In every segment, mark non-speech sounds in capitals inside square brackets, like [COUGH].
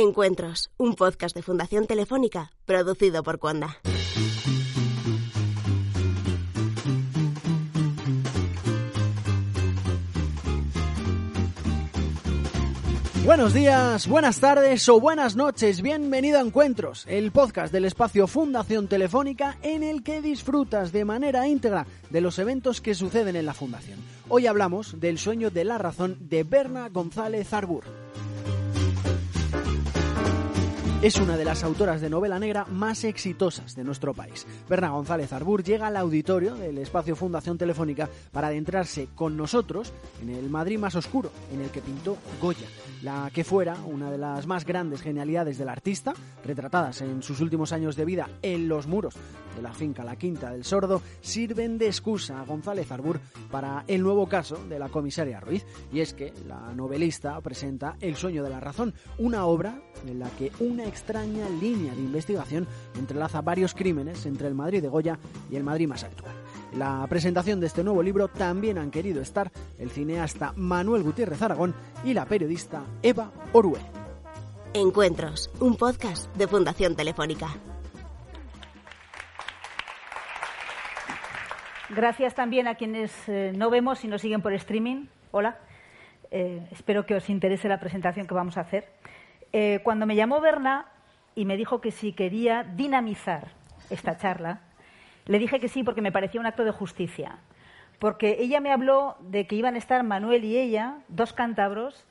Encuentros, un podcast de Fundación Telefónica producido por Cuanda. Buenos días, buenas tardes o buenas noches, bienvenido a Encuentros, el podcast del espacio Fundación Telefónica en el que disfrutas de manera íntegra de los eventos que suceden en la Fundación. Hoy hablamos del sueño de la razón de Berna González Arbur. Es una de las autoras de novela negra más exitosas de nuestro país. Berna González Arbur llega al auditorio del espacio Fundación Telefónica para adentrarse con nosotros en el Madrid más oscuro, en el que pintó Goya, la que fuera una de las más grandes genialidades del artista, retratadas en sus últimos años de vida en los muros de la finca La Quinta del Sordo, sirven de excusa a González Arbur para el nuevo caso de la comisaria Ruiz. Y es que la novelista presenta El sueño de la razón, una obra en la que una extraña línea de investigación entrelaza varios crímenes entre el Madrid de Goya y el Madrid más actual. En la presentación de este nuevo libro también han querido estar el cineasta Manuel Gutiérrez Aragón y la periodista Eva Oruel. Encuentros, un podcast de Fundación Telefónica. Gracias también a quienes eh, no vemos y nos siguen por streaming. Hola. Eh, espero que os interese la presentación que vamos a hacer. Eh, cuando me llamó Berna y me dijo que si quería dinamizar esta charla, le dije que sí porque me parecía un acto de justicia. Porque ella me habló de que iban a estar Manuel y ella, dos cántabros,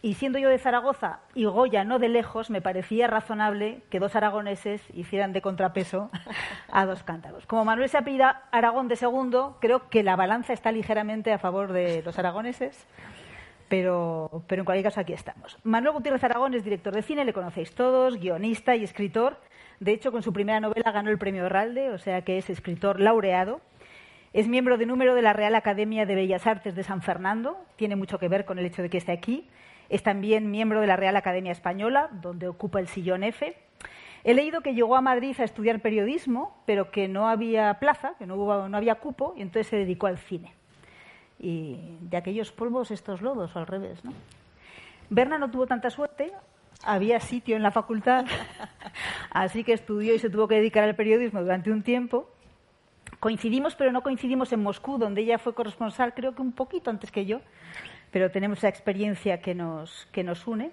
y siendo yo de Zaragoza y Goya no de lejos, me parecía razonable que dos aragoneses hicieran de contrapeso a dos cántabros. Como Manuel se apellida Aragón de segundo, creo que la balanza está ligeramente a favor de los aragoneses, pero, pero en cualquier caso aquí estamos. Manuel Gutiérrez Aragón es director de cine, le conocéis todos, guionista y escritor. De hecho, con su primera novela ganó el premio Herralde, o sea que es escritor laureado. Es miembro de número de la Real Academia de Bellas Artes de San Fernando, tiene mucho que ver con el hecho de que esté aquí es también miembro de la Real Academia Española, donde ocupa el sillón F. He leído que llegó a Madrid a estudiar periodismo, pero que no había plaza, que no, hubo, no había cupo, y entonces se dedicó al cine. Y de aquellos polvos estos lodos, o al revés. ¿no? Berna no tuvo tanta suerte, había sitio en la facultad, [LAUGHS] así que estudió y se tuvo que dedicar al periodismo durante un tiempo. Coincidimos, pero no coincidimos en Moscú, donde ella fue corresponsal, creo que un poquito antes que yo pero tenemos esa experiencia que nos, que nos une.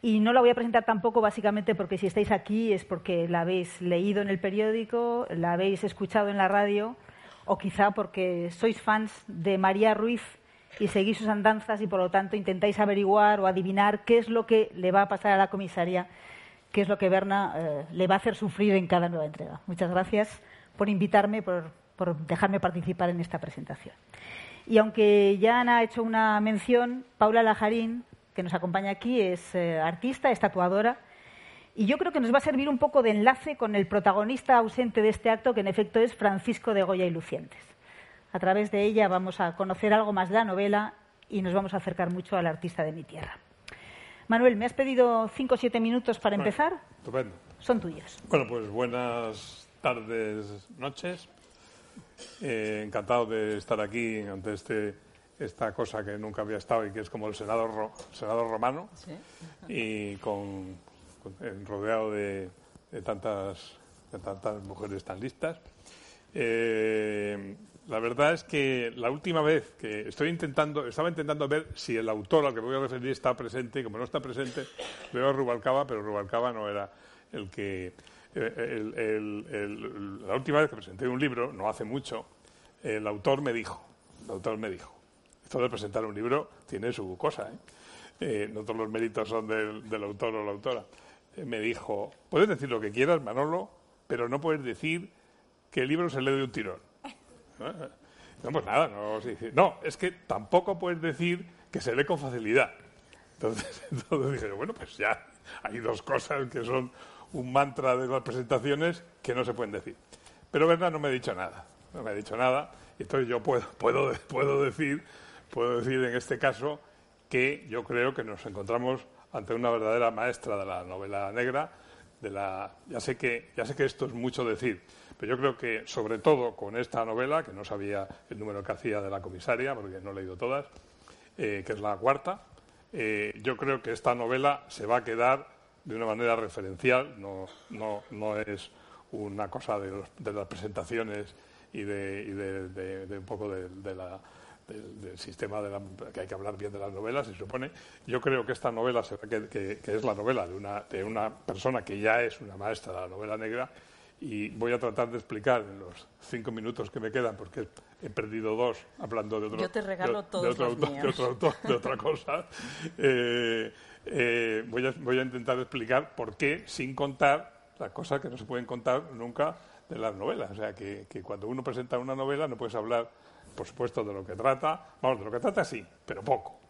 Y no la voy a presentar tampoco básicamente porque si estáis aquí es porque la habéis leído en el periódico, la habéis escuchado en la radio o quizá porque sois fans de María Ruiz y seguís sus andanzas y por lo tanto intentáis averiguar o adivinar qué es lo que le va a pasar a la comisaria, qué es lo que Berna eh, le va a hacer sufrir en cada nueva entrega. Muchas gracias por invitarme, por, por dejarme participar en esta presentación. Y aunque ya ha hecho una mención, Paula Lajarín, que nos acompaña aquí, es eh, artista, estatuadora, y yo creo que nos va a servir un poco de enlace con el protagonista ausente de este acto, que en efecto es Francisco de Goya y Lucientes. A través de ella vamos a conocer algo más de la novela y nos vamos a acercar mucho al artista de mi tierra. Manuel, me has pedido cinco o siete minutos para empezar. Estupendo. Son tuyos. Bueno, pues buenas tardes, noches. Eh, encantado de estar aquí ante este, esta cosa que nunca había estado y que es como el Senado, Senado romano y con, rodeado de, tantas, de tantas mujeres tan listas. Eh, la verdad es que la última vez que estoy intentando, estaba intentando ver si el autor al que voy a referir está presente, como no está presente, veo a Rubalcaba, pero Rubalcaba no era el que la última vez que presenté un libro, no hace mucho, el autor me dijo, el autor me dijo, esto de presentar un libro tiene su cosa, ¿eh? Eh, no todos los méritos son del, autor o la autora. Eh, me dijo, puedes decir lo que quieras, Manolo, pero no puedes decir que el libro se lee de un tirón. [LAUGHS] No, pues nada, no, no, es que tampoco puedes decir que se lee con facilidad. Entonces, [LAUGHS] entonces dije, bueno, pues ya hay dos cosas que son un mantra de las presentaciones que no se pueden decir. Pero verdad no me ha dicho nada, no me ha dicho nada, y entonces yo puedo, [LAUGHS] puedo, puedo, decir, puedo decir en este caso que yo creo que nos encontramos ante una verdadera maestra de la novela negra, de la, ya sé que, ya sé que esto es mucho decir, pero yo creo que sobre todo con esta novela, que no sabía el número que hacía de la comisaria, porque no he leído todas, eh, que es la cuarta, eh, yo creo que esta novela se va a quedar de una manera referencial, no, no, no es una cosa de, de las presentaciones y de, de un poco de, la, del, sistema de la, que hay que hablar bien de las novelas, se supone. Yo creo que esta novela, que, que, que, es la novela de una, de una persona que ya es una maestra de la novela negra, y voy a tratar de explicar en los cinco minutos que me quedan, porque he perdido dos hablando de otro, Yo te regalo de, otro, de, otro autor, de otra cosa. [LAUGHS] Eh, eh, voy, a, voy a intentar explicar por qué, sin contar las cosas que no se pueden contar nunca de las novelas. O sea, que, que cuando uno presenta una novela no puedes hablar, por supuesto, de lo que trata. Vamos, de lo que trata sí, pero poco.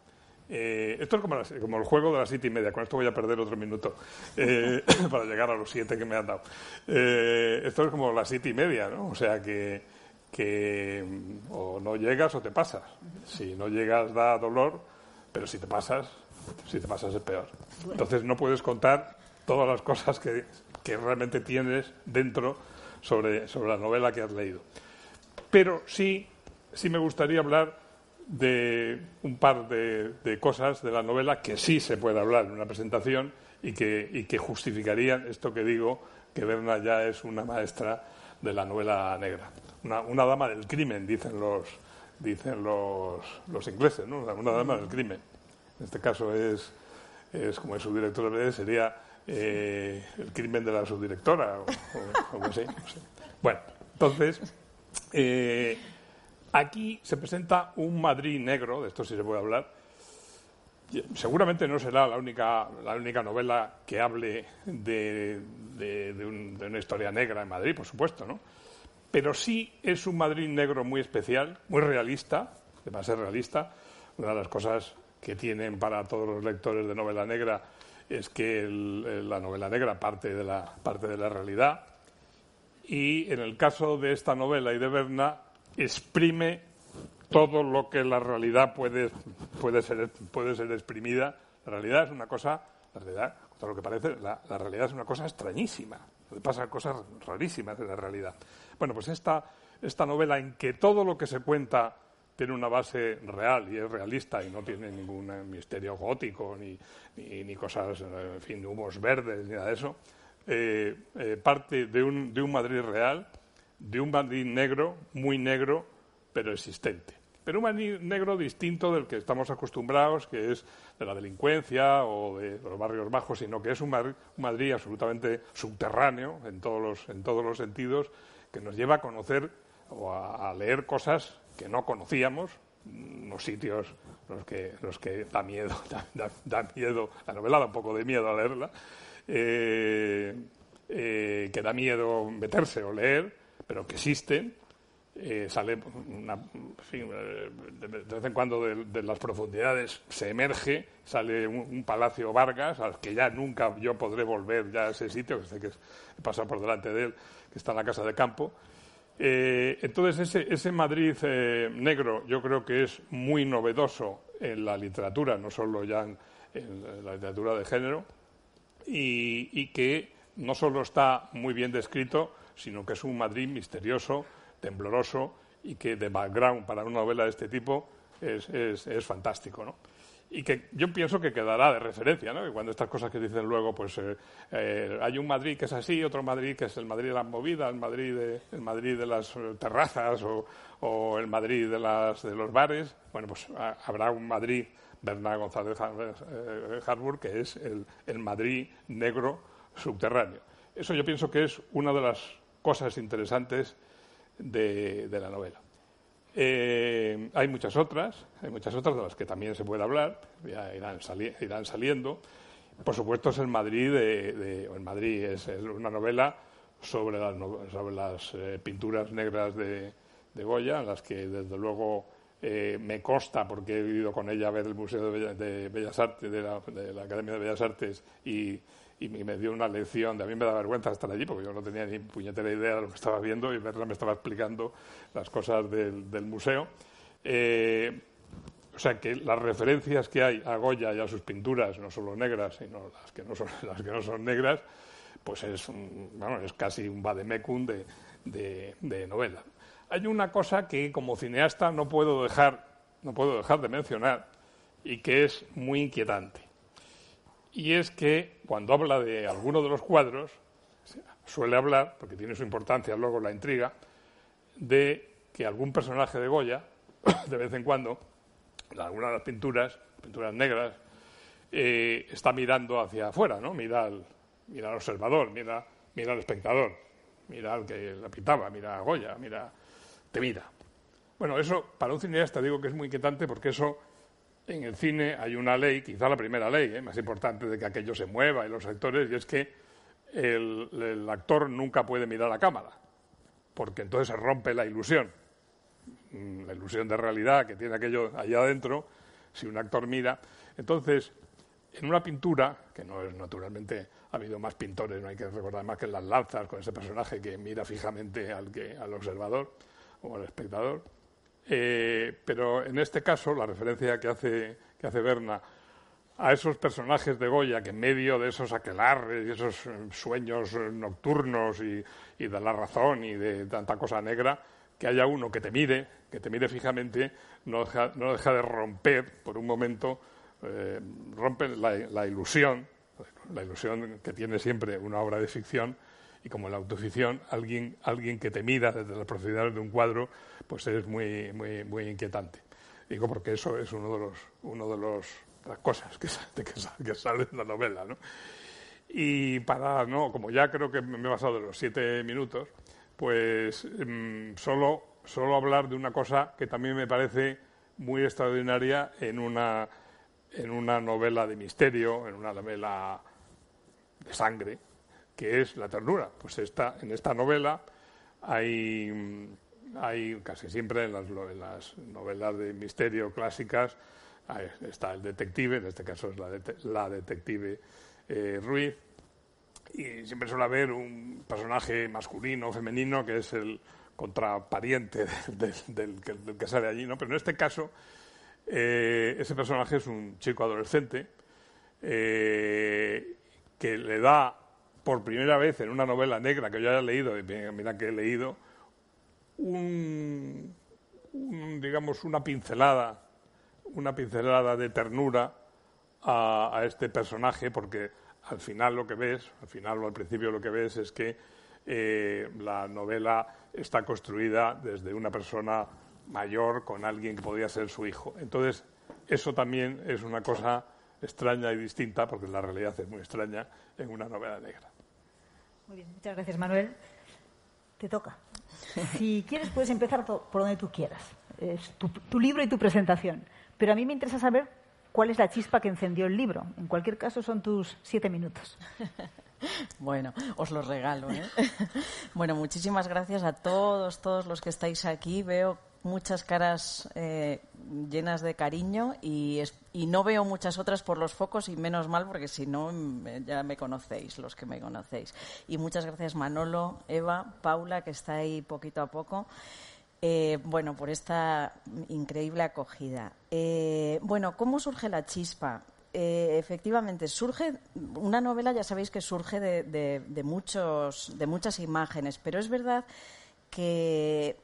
Eh, esto es como, la, como, el juego de las siete y media. Con esto voy a perder otro minuto eh, [COUGHS] para llegar a los siete que me han dado. Eh, esto es como las siete y media, ¿no? O sea que, que o no llegas o te pasas. Si no llegas da dolor, pero si te pasas, si te pasas es peor. Entonces no puedes contar todas las cosas que, que realmente tienes dentro sobre, sobre la novela que has leído. Pero sí, sí me gustaría hablar de un par de, de, cosas de la novela que sí se puede hablar en una presentación y que, y que justificarían esto que digo, que Berna ya es una maestra de la novela negra. Una, una dama del crimen, dicen los, dicen los, los ingleses, ¿no? una dama del crimen. En este caso es, es como es su director sería eh, el crimen de la subdirectora o, o algo así. No sé. Bueno, entonces, eh, aquí se presenta un Madrid negro, de esto sí se puede hablar. Seguramente no será la única, la única novela que hable de, de, de, un, de una historia negra en Madrid, por supuesto, ¿no? Pero sí es un Madrid negro muy especial, muy realista, va a ser realista. Una de las cosas que tienen para todos los lectores de novela negra es que la novela negra parte de la, parte de la realidad. Y en el caso de esta novela y de Berna, exprime todo lo que la realidad puede, puede, ser, puede ser exprimida. La realidad es una cosa, la realidad, todo lo que parece, la, la realidad es una cosa extrañísima. Pasan cosas rarísimas en la realidad. Bueno, pues esta, esta novela en que todo lo que se cuenta tiene una base real y es realista y no tiene ningún misterio gótico ni, ni, ni cosas, en fin, humos verdes ni nada de eso, eh, eh, parte de un, de un Madrid real, de un Madrid negro, muy negro, pero existente. Pero un Madrid negro distinto del que estamos acostumbrados, que es de la delincuencia o de los barrios bajos, sino que es un Madrid, absolutamente subterráneo en todos, los, en todos los sentidos, que nos lleva a conocer o a, leer cosas que no conocíamos, unos sitios los que, los que da miedo, [LAUGHS] da, da, da, miedo, la novela da un poco de miedo a leerla, eh, eh, que da miedo meterse o leer, pero que existen. Eh, sale una, fin, de, vez en cuando de, las profundidades se emerge, sale un, Palacio Vargas, al que ya nunca yo podré volver ya a ese sitio, que sé que he pasado por delante de él, que está en la Casa de Campo. Eh, entonces, ese, ese Madrid eh, negro yo creo que es muy novedoso en la literatura, no solo ya en, la literatura de género, y, que no solo está muy bien descrito, sino que es un Madrid misterioso, tembloroso, y que de background para una novela de este tipo es, es, es fantástico. ¿no? y que yo pienso que quedará de referencia, ¿no? Y cuando estas cosas que dicen luego, pues eh, eh, hay un Madrid que es así, otro Madrid que es el Madrid de las movidas, el Madrid de, el Madrid de las terrazas o, o, el Madrid de, las, de los bares, bueno, pues habrá un Madrid, Bernard González eh, Harburg, que es el, el Madrid negro subterráneo. Eso yo pienso que es una de las cosas interesantes de, de la novela. Eh, hay muchas otras, hay muchas otras de las que también se puede hablar, ya irán, irán saliendo. Por supuesto es el Madrid, de, el Madrid es una novela sobre las, sobre las eh, pinturas negras de, de, Goya, en las que desde luego eh, me consta, porque he vivido con ella a ver el Museo de Bellas Artes, de la, de la, Academia de Bellas Artes, y, y me dio una lección, de a mí me da vergüenza estar allí porque yo no tenía ni puñetera idea de lo que estaba viendo y me estaba explicando las cosas del, del museo. Eh, o sea que las referencias que hay a Goya y a sus pinturas, no solo negras, sino las que no son, [LAUGHS] las que no son negras, pues es, bueno, es casi un vademecum de, de, de novela. Hay una cosa que como cineasta no puedo dejar, no puedo dejar de mencionar y que es muy inquietante y es que cuando habla de alguno de los cuadros, suele hablar, porque tiene su importancia luego la intriga, de que algún personaje de Goya, de vez en cuando, en algunas de las pinturas, pinturas negras, eh, está mirando hacia afuera, ¿no? Mira al, mira al observador, mira, mira al espectador, mira al que la pintaba, mira a Goya, mira, te mira. Bueno, eso para un cineasta digo que es muy inquietante porque eso en el cine hay una ley, quizá la primera ley, ¿eh? más importante de que aquello se mueva y los actores, y es que el, actor nunca puede mirar a cámara, porque entonces se rompe la ilusión, mm, la ilusión de realidad que tiene aquello allá adentro, si un actor mira. Entonces, en una pintura, que no es naturalmente, ha habido más pintores, no hay que recordar más que en las lanzas, con ese personaje que mira fijamente al, que, al observador o al espectador, eh, pero en este caso, la referencia que hace, que hace Berna a esos personajes de Goya que en medio de esos aquelarres y esos eh, sueños eh, nocturnos y, de la razón y de tanta cosa negra, que haya uno que te mire, que te mire fijamente, no deja, no deja de romper por un momento, rompe la, la, ilusión, la ilusión que tiene siempre una obra de ficción, y como en la autoficción, alguien, alguien que te mira desde las profundidades de un cuadro, pues es muy, muy, muy inquietante. Digo porque eso es uno de los, uno de los las cosas que, que, sale en la novela, ¿no? Y para, no, como ya creo que me he basado en los siete minutos, pues mm, solo, solo hablar de una cosa que también me parece muy extraordinaria en una, en una novela de misterio, en una novela de sangre, que es la ternura. Pues esta, en esta novela hay, hay casi siempre en las, novelas de misterio clásicas está el detective, en este caso es la, detective eh, Ruiz, y siempre suele haber un personaje masculino o femenino que es el contrapariente del, que, sale allí, ¿no? Pero en este caso eh, ese personaje es un chico adolescente eh, que le da por primera vez en una novela negra que yo haya leído, y mira que he leído, un, digamos, una pincelada, una pincelada de ternura a, este personaje, porque al final lo que ves, al final o al principio lo que ves es que eh, la novela está construida desde una persona mayor con alguien que podría ser su hijo. Entonces, eso también es una cosa extraña y distinta, porque la realidad es muy extraña en una novela negra. Muy bien, muchas gracias, Manuel. Te toca. Si quieres, puedes empezar por donde tú quieras. Es tu, libro y tu presentación. Pero a mí me interesa saber cuál es la chispa que encendió el libro. En cualquier caso, son tus siete minutos. [LAUGHS] Bueno, os lo regalo. ¿eh? [LAUGHS] Bueno, muchísimas gracias a todos, todos los que estáis aquí. Veo muchas caras eh, llenas de cariño y, no veo muchas otras por los focos y menos mal porque si no ya me conocéis, los que me conocéis. Y muchas gracias Manolo, Eva, Paula, que está ahí poquito a poco. Eh, bueno, por esta increíble acogida. Eh, bueno, ¿cómo surge la chispa? efectivamente, surge una novela, ya sabéis que surge de, muchos, de muchas imágenes, pero es verdad que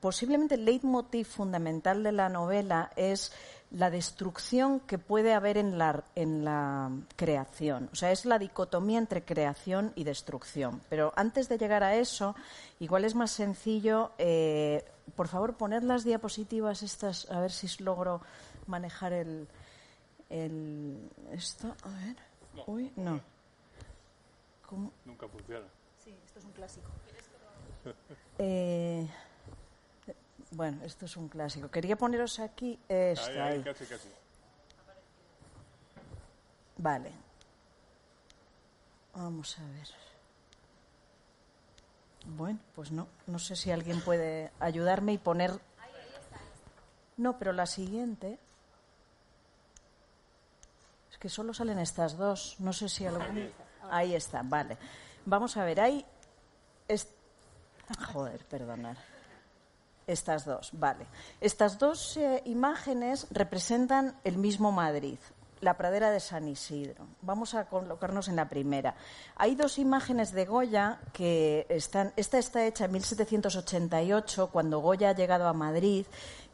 posiblemente el leitmotiv fundamental de la novela es la destrucción que puede haber en la, en la creación. O sea, es la dicotomía entre creación y destrucción. Pero antes de llegar a eso, igual es más sencillo, eh, por favor, poner las diapositivas estas, a ver si logro manejar el, el esto. A ver. Uy, no. Nunca funciona. Sí, esto es un clásico. Eh, bueno, esto es un clásico. Quería poneros aquí esto. Vale. Vamos a ver. Bueno, pues no. No sé si alguien puede ayudarme y poner. No, pero la siguiente. Es que solo salen estas dos. No sé si algún. Ahí está, vale. Vamos a ver, hay. [LAUGHS] Joder, perdonar. Estas dos, vale. Estas dos eh, imágenes representan el mismo Madrid, la pradera de San Isidro. Vamos a colocarnos en la primera. Hay dos imágenes de Goya que están. Esta está hecha en 1788, cuando Goya ha llegado a Madrid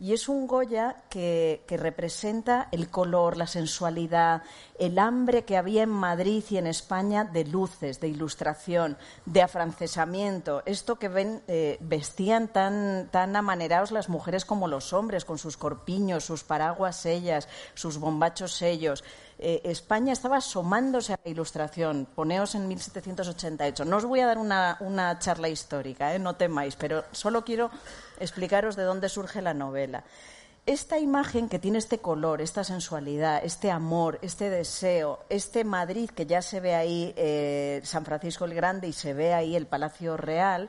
y es un Goya que, representa el color, la sensualidad, el hambre que había en Madrid y en España de luces, de ilustración, de afrancesamiento. Esto que ven, eh, vestían tan, tan amanerados las mujeres como los hombres, con sus corpiños, sus paraguas sellas, sus bombachos sellos. Eh, España estaba asomándose a la ilustración. Poneos en 1788. No os voy a dar una, charla histórica, ¿eh? no temáis, pero solo quiero explicaros de dónde surge la novela. Esta imagen que tiene este color, esta sensualidad, este amor, este deseo, este Madrid que ya se ve ahí, eh, San Francisco el Grande, y se ve ahí el Palacio Real,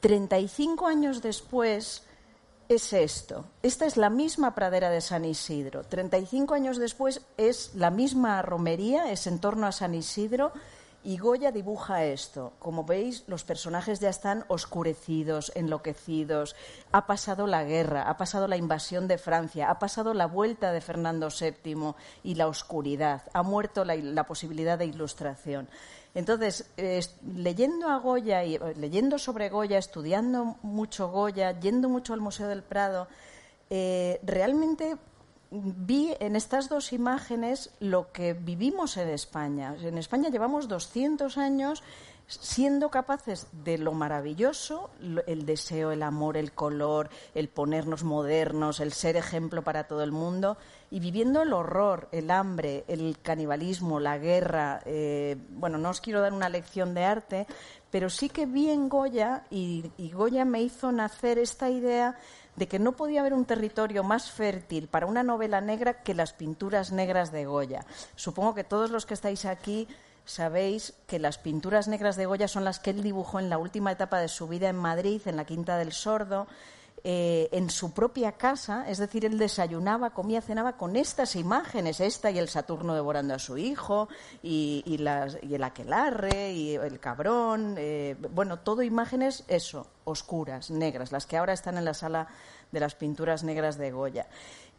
35 años después es esto. Esta es la misma pradera de San Isidro. 35 años después es la misma romería, es en torno a San Isidro, y Goya dibuja esto. Como veis, los personajes ya están oscurecidos, enloquecidos. Ha pasado la guerra, ha pasado la invasión de Francia, ha pasado la vuelta de Fernando VII y la oscuridad. Ha muerto la, posibilidad de ilustración. Entonces, leyendo a Goya y eh, leyendo sobre Goya, estudiando mucho Goya, yendo mucho al Museo del Prado, eh, realmente vi en estas dos imágenes lo que vivimos en España. En España llevamos 200 años siendo capaces de lo maravilloso, el deseo, el amor, el color, el ponernos modernos, el ser ejemplo para todo el mundo, y viviendo el horror, el hambre, el canibalismo, la guerra. Eh, bueno, no os quiero dar una lección de arte, pero sí que vi en Goya, y Goya me hizo nacer esta idea de que no podía haber un territorio más fértil para una novela negra que las pinturas negras de Goya. Supongo que todos los que estáis aquí sabéis que las pinturas negras de Goya son las que él dibujó en la última etapa de su vida en Madrid, en la Quinta del Sordo, eh, en su propia casa, es decir, él desayunaba, comía, cenaba con estas imágenes, esta y el Saturno devorando a su hijo, y, el aquelarre, y el cabrón, eh, bueno, todo imágenes, eso, oscuras, negras, las que ahora están en la sala de las pinturas negras de Goya.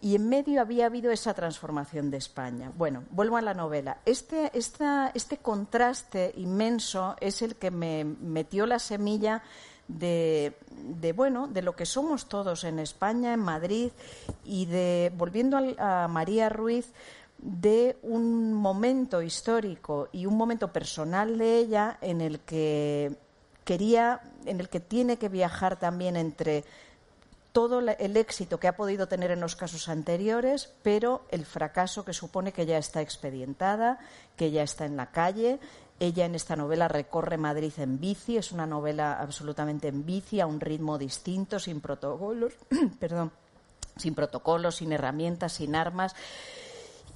Y en medio había habido esa transformación de España. Bueno, vuelvo a la novela. Este, este contraste inmenso es el que me metió la semilla de, bueno, de lo que somos todos en España, en Madrid, y de, volviendo a, María Ruiz, de un momento histórico y un momento personal de ella en el que quería, en el que tiene que viajar también entre todo el éxito que ha podido tener en los casos anteriores, pero el fracaso que supone que ya está expedientada, que ya está en la calle ella en esta novela recorre Madrid en bici, es una novela absolutamente en bici, a un ritmo distinto, sin protocolos, [CLEARS THROAT] perdón, sin protocolos, sin herramientas, sin armas.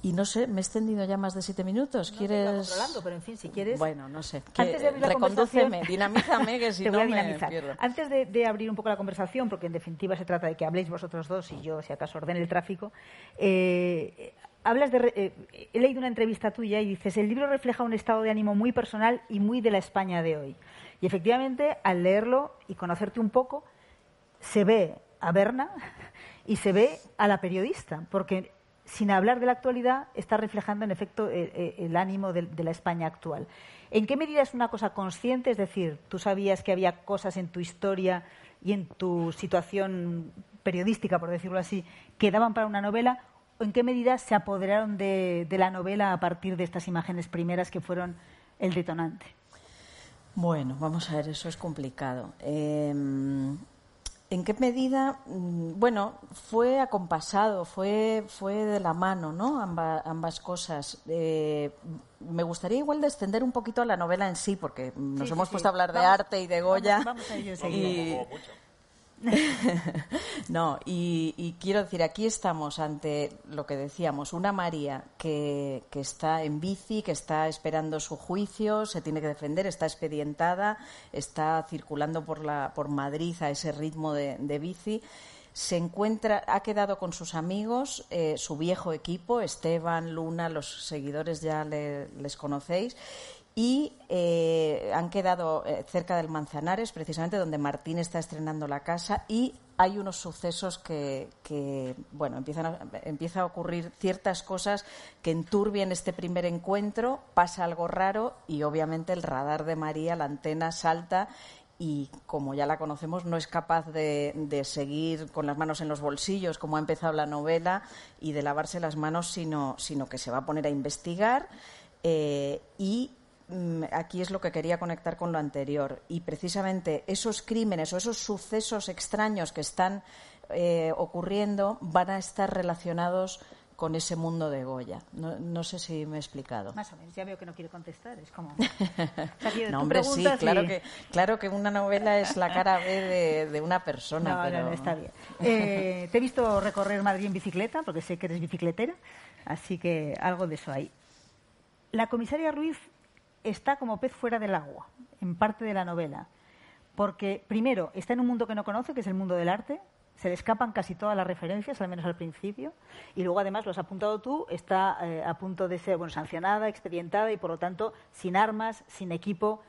Y no sé, me he extendido ya más de siete minutos. ¿Quieres...? No controlando, pero en fin, si quieres... Bueno, no sé. Antes de abrir Recondúceme, dinamízame, que [LAUGHS] si no me pierdo. Antes de, abrir un poco la conversación, porque en definitiva se trata de que habléis vosotros dos y yo, si acaso, ordene el tráfico, eh, hablas de, eh, he leído una entrevista tuya y dices, el libro refleja un estado de ánimo muy personal y muy de la España de hoy. Y efectivamente, al leerlo y conocerte un poco, se ve a Berna y se ve a la periodista, porque sin hablar de la actualidad está reflejando en efecto eh, eh, el, ánimo de, la España actual. ¿En qué medida es una cosa consciente? Es decir, tú sabías que había cosas en tu historia y en tu situación periodística, por decirlo así, que daban para una novela, en qué medida se apoderaron de, la novela a partir de estas imágenes primeras que fueron el detonante? Bueno, vamos a ver, eso es complicado. Em, ¿En qué medida? Mm, bueno, fue acompasado, fue, fue de la mano, ¿no? ambas cosas. Eh, me gustaría igual de extender un poquito a la novela en sí, porque nos hemos puesto a hablar de arte y de Goya. Vamos, a ello [LAUGHS] no, y, quiero decir, aquí estamos ante lo que decíamos, una María que, está en bici, que está esperando su juicio, se tiene que defender, está expedientada, está circulando por, la, por Madrid a ese ritmo de, bici. Se encuentra, ha quedado con sus amigos, eh, su viejo equipo, Esteban, Luna, los seguidores ya les conocéis, y eh, han quedado eh, cerca del Manzanares, precisamente donde Martín está estrenando la casa, y hay unos sucesos que, bueno, empiezan a, empieza a ocurrir ciertas cosas que enturbian este primer encuentro, pasa algo raro y obviamente el radar de María, la antena salta y como ya la conocemos no es capaz de, seguir con las manos en los bolsillos como ha empezado la novela y de lavarse las manos, sino, sino que se va a poner a investigar eh, y aquí es lo que quería conectar con lo anterior. Y precisamente esos crímenes o esos sucesos extraños que están eh, ocurriendo van a estar relacionados con ese mundo de Goya. No, sé si me he explicado. Más o menos, ya veo que no quiere contestar. Es como. [LAUGHS] no, hombre, sí, claro, que, claro que una novela es la cara B de, una persona. No, pero... no, está bien. Eh, te he visto recorrer Madrid en bicicleta, porque sé que eres bicicletera, así que algo de eso hay. La comisaria Ruiz está como pez fuera del agua, en parte de la novela. Porque, primero, está en un mundo que no conoce, que es el mundo del arte, se le escapan casi todas las referencias, al menos al principio, y luego además lo has apuntado tú, está eh, a punto de ser bueno, sancionada, expedientada y por lo tanto sin armas, sin equipo,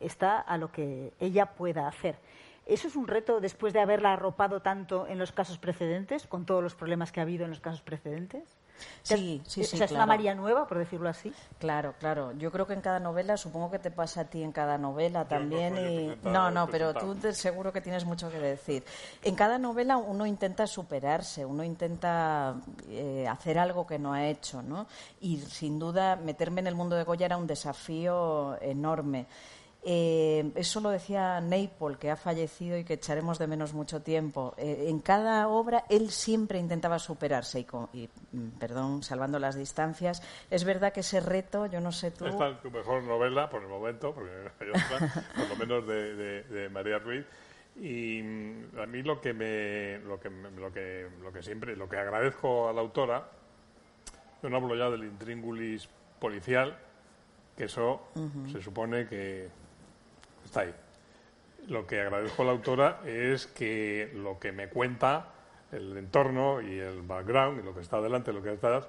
está a lo que ella pueda hacer. ¿Eso es un reto después de haberla arropado tanto en los casos precedentes, con todos los problemas que ha habido en los casos precedentes? Sí, sí, sí. O sea, es una María nueva, por decirlo así. Claro, claro. Yo creo que en cada novela, supongo que te pasa a ti en cada novela también. y... No, no, pero tú seguro que tienes mucho que decir. En cada novela uno intenta superarse, uno intenta eh, hacer algo que no ha hecho, ¿no? Y sin duda meterme en el mundo de Goya era un desafío enorme. Eh, eso lo decía Neypol, que ha fallecido y que echaremos de menos mucho tiempo. Eh, en cada obra él siempre intentaba superarse y, mm, perdón, salvando las distancias. Es verdad que ese reto, yo no sé tú. Esta es tu mejor novela por el momento, porque [LAUGHS] hay otra, por lo menos de, María Ruiz. Y mm, a mí lo que me, lo que, lo que, lo que siempre, lo que agradezco a la autora, yo no hablo ya del intríngulis policial, que eso se supone que está ahí. Lo que agradezco a la autora es que lo que me cuenta, el entorno y el background y lo que está delante, lo que está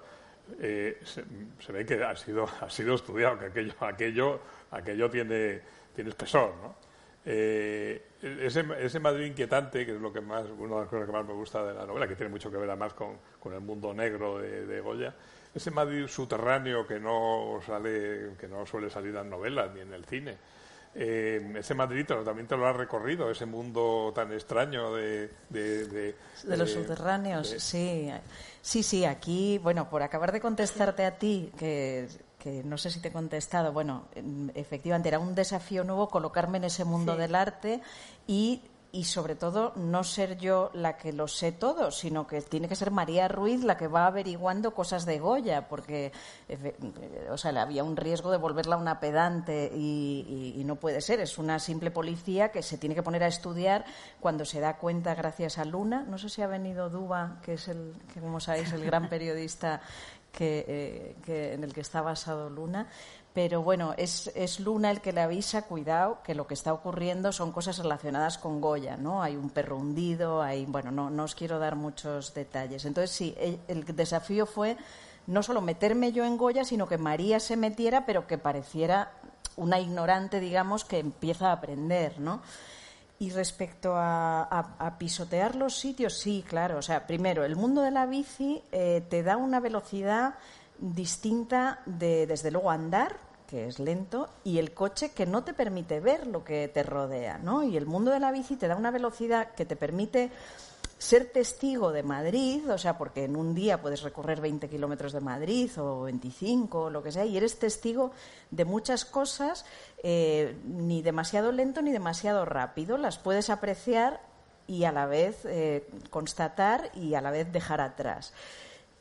eh, se, ve que ha sido, ha sido estudiado, que aquello, aquello, aquello tiene, tiene espesor, ¿no? Eh, ese, ese, Madrid inquietante, que es lo que más, una de las cosas que más me gusta de la novela, que tiene mucho que ver además con, con el mundo negro de, de, Goya, ese Madrid subterráneo que no sale, que no suele salir en novelas ni en el cine, eh, ese Madrid también te lo has recorrido, ese mundo tan extraño de... De, los subterráneos, sí. Sí, sí, aquí, bueno, por acabar de contestarte a ti, que, que no sé si te he contestado, bueno, efectivamente era un desafío nuevo colocarme en ese mundo del arte y y sobre todo no ser yo la que lo sé todo, sino que tiene que ser María Ruiz la que va averiguando cosas de Goya, porque o sea, había un riesgo de volverla una pedante y, no puede ser. Es una simple policía que se tiene que poner a estudiar cuando se da cuenta, gracias a Luna. No sé si ha venido Duba, que es el, que como sabéis, el gran periodista que, eh, que, en el que está basado Luna, pero bueno, es, es, Luna el que le avisa, cuidado, que lo que está ocurriendo son cosas relacionadas con Goya, ¿no? Hay un perro hundido, hay, bueno, no, no os quiero dar muchos detalles. Entonces, sí, el, desafío fue no solo meterme yo en Goya, sino que María se metiera, pero que pareciera una ignorante, digamos, que empieza a aprender, ¿no? Y respecto a, pisotear los sitios, sí, claro. O sea, primero, el mundo de la bici eh, te da una velocidad distinta de, desde luego, andar, que es lento, y el coche que no te permite ver lo que te rodea, ¿no? Y el mundo de la bici te da una velocidad que te permite ser testigo de Madrid, o sea, porque en un día puedes recorrer 20 kilómetros de Madrid o 25 o lo que sea, y eres testigo de muchas cosas, eh, ni demasiado lento ni demasiado rápido, las puedes apreciar y a la vez eh, constatar y a la vez dejar atrás.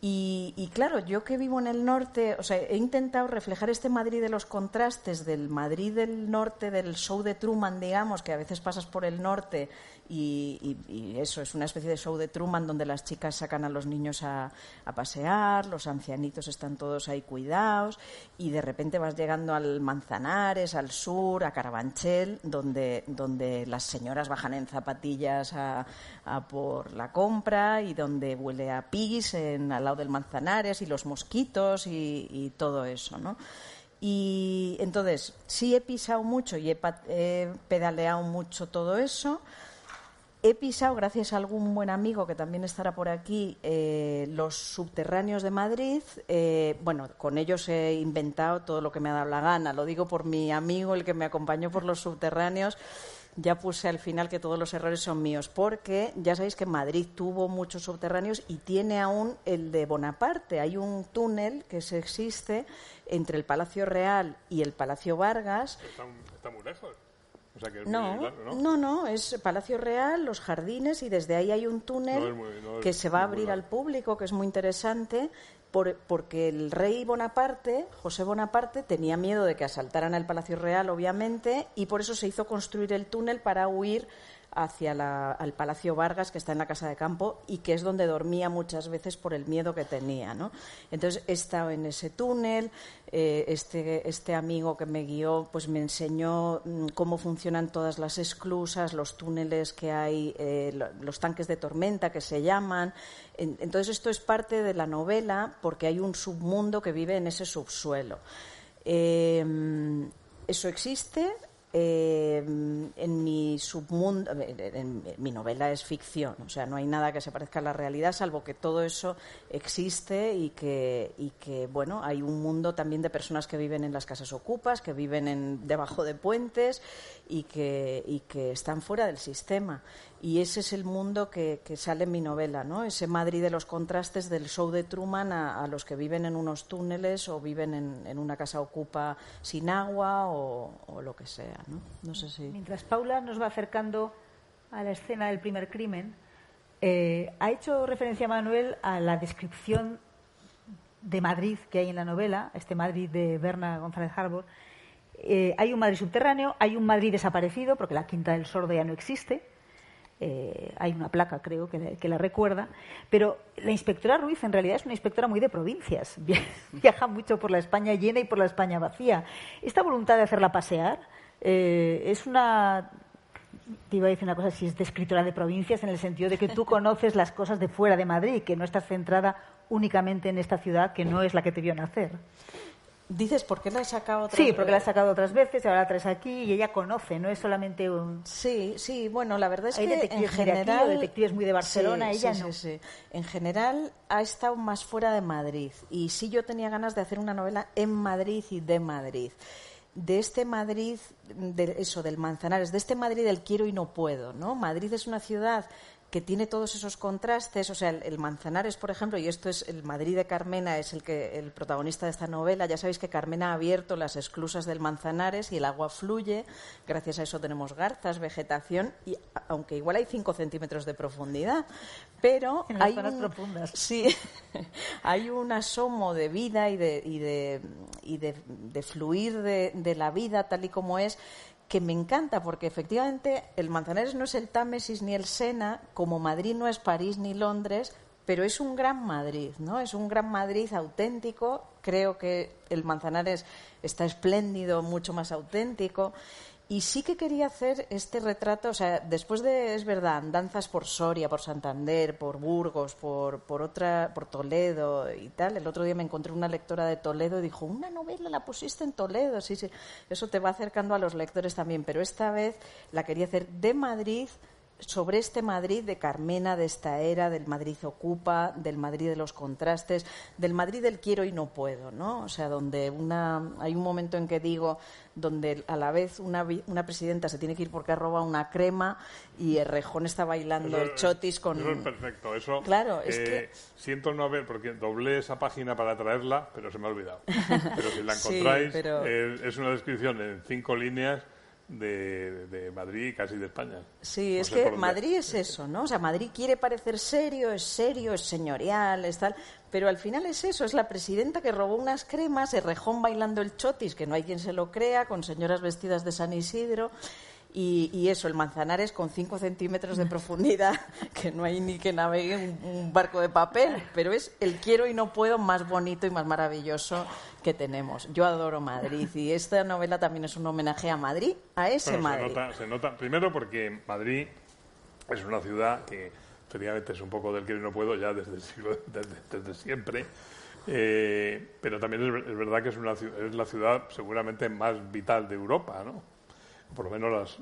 Y, claro, yo que vivo en el norte, o sea, he intentado reflejar este Madrid de los contrastes, del Madrid del norte, del show de Truman, digamos, que a veces pasas por el norte y, eso es una especie de show de Truman donde las chicas sacan a los niños a, pasear, los ancianitos están todos ahí cuidados y de repente vas llegando al Manzanares, al sur, a Carabanchel, donde, donde las señoras bajan en zapatillas a, por la compra y donde huele a pis en, al lado del Manzanares y los mosquitos y, y todo eso, ¿no? Y entonces, sí he pisado mucho y he pedaleado mucho todo eso, He pisado, gracias a algún buen amigo que también estará por aquí, eh, los subterráneos de Madrid. Eh, bueno, con ellos he inventado todo lo que me ha dado la gana. Lo digo por mi amigo, el que me acompañó por los subterráneos. ya puse al final que todos los errores son míos, porque ya sabéis que Madrid tuvo muchos subterráneos y tiene aún el de Bonaparte. Hay un túnel que se existe entre el Palacio Real y el Palacio Vargas. Está, muy lejos. No, no, no, es Palacio Real, los jardines y desde ahí hay un túnel que se va a abrir al público, que es muy interesante, porque el rey Bonaparte, José Bonaparte, tenía miedo de que asaltaran el Palacio Real, obviamente, y por eso se hizo construir el túnel para huir hacia el Palacio Vargas, que está en la Casa de Campo, y que es donde dormía muchas veces por el miedo que tenía. ¿no? Entonces he estado en ese túnel, eh, este, este, amigo que me guió pues me enseñó mm, cómo funcionan todas las esclusas, los túneles que hay, eh, los tanques de tormenta que se llaman. entonces esto es parte de la novela porque hay un submundo que vive en ese subsuelo. Eh, eso existe, eh, en mi submundo, mi novela es ficción, o sea, no hay nada que se parezca a la realidad, salvo que todo eso existe y que, y que bueno, hay un mundo también de personas que viven en las casas ocupas, que viven en, debajo de puentes y que, y que están fuera del sistema. Y ese es el mundo que, sale en mi novela, ¿no? Ese Madrid de los contrastes del show de Truman a, los que viven en unos túneles o viven en, una casa ocupa sin agua o, lo que sea, ¿no? No sé si... Mientras Paula nos va acercando a la escena del primer crimen, eh, ha hecho referencia Manuel a la descripción de Madrid que hay en la novela, este Madrid de Berna González Harbour. Eh, hay un Madrid subterráneo, hay un Madrid desaparecido, porque la Quinta del Sordo ya no existe, eh, hay una placa, creo, que, la recuerda. Pero la inspectora Ruiz en realidad es una inspectora muy de provincias. [LAUGHS] Viaja mucho por la España llena y por la España vacía. Esta voluntad de hacerla pasear eh, es una. Te iba a decir una cosa, si es de escritora de provincias, en el sentido de que tú conoces las cosas de fuera de Madrid, que no estás centrada únicamente en esta ciudad que no es la que te vio nacer. Dices, ¿por qué la he sacado otras Sí, porque la he sacado otras veces, ahora la traes aquí y ella conoce, no es solamente un... Sí, sí, bueno, la verdad es que en general... De detectives muy de Barcelona, ella no. En general ha estado más fuera de Madrid y sí yo tenía ganas de hacer una novela en Madrid y de Madrid de este Madrid, de eso, del Manzanares, de este Madrid del quiero y no puedo, ¿no? Madrid es una ciudad que tiene todos esos contrastes. O sea, el, Manzanares, por ejemplo, y esto es el Madrid de Carmena, es el que el protagonista de esta novela. Ya sabéis que Carmena ha abierto las esclusas del Manzanares y el agua fluye. Gracias a eso tenemos garzas, vegetación, y aunque igual hay cinco centímetros de profundidad, pero hay profundas. [LAUGHS] Sí, hay un asomo de vida y de, y de, y de, fluir de, de la vida tal y como es que me encanta porque efectivamente el Manzanares no es el Támesis ni el Sena, como Madrid no es París ni Londres, pero es un gran Madrid, ¿no? Es un gran Madrid auténtico. Creo que el Manzanares está espléndido, mucho más auténtico. Y sí que quería hacer este retrato, o sea, después de, es verdad, andanzas por Soria, por Santander, por Burgos, por, por, otra, por Toledo y tal. El otro día me encontré una lectora de Toledo y dijo, una novela la pusiste en Toledo. Sí, sí, eso te va acercando a los lectores también. Pero esta vez la quería hacer de Madrid, sobre este Madrid de Carmena, de esta era, del Madrid ocupa, del Madrid de los contrastes, del Madrid del quiero y no puedo, ¿no? O sea, donde una, hay un momento en que digo, donde a la vez una, una presidenta se tiene que ir porque ha robado una crema y el rejón está bailando el chotis con... Eso es perfecto, eso... Claro, es eh, que... Siento no haber, porque doblé esa página para traerla, pero se me ha olvidado. [LAUGHS] Pero si la encontráis, es una descripción en cinco líneas de, de, Madrid, casi de España. Sí, es que Madrid es eso, ¿no? O sea, Madrid quiere parecer serio, es serio, es señorial, es tal, pero al final es eso, es la presidenta que robó unas cremas, el rejón bailando el chotis, que no hay quien se lo crea, con señoras vestidas de San Isidro. Y, eso, el Manzanares con 5 centímetros de profundidad, [LAUGHS] que no hay ni que navegue un, barco de papel, pero es el quiero y no puedo más bonito y más maravilloso que tenemos. Yo adoro Madrid y esta novela también es un homenaje a Madrid, a ese Madrid. Se nota, se nota, primero porque Madrid es una ciudad que efectivamente es un poco del y no puedo ya [LAUGHS] desde, desde, siempre. Eh, pero también es, verdad que es, una, es la ciudad seguramente más vital de Europa, ¿no? por lo menos las,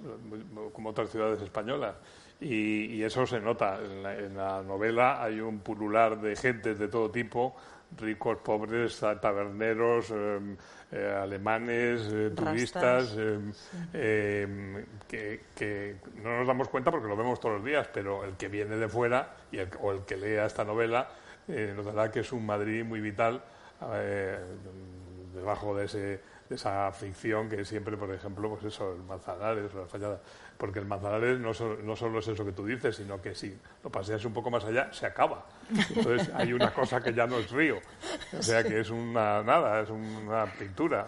como otras ciudades españolas. Y, eso se nota. En la, novela hay un pulular de gentes de todo tipo, ricos, pobres, taberneros, em, eh, alemanes, eh, turistas, em, em, que, no nos damos cuenta porque lo vemos todos los días, pero el que viene de fuera y o el que lea esta novela eh, notará que es un Madrid muy vital debajo de ese de esa ficción que siempre, por ejemplo, pues eso, el Manzanares, la fallada, porque el Manzanares no, no solo es eso que tú dices, sino que si lo paseas un poco más allá, se acaba. Entonces hay una cosa que ya no es río, o sea que es una nada, es una pintura.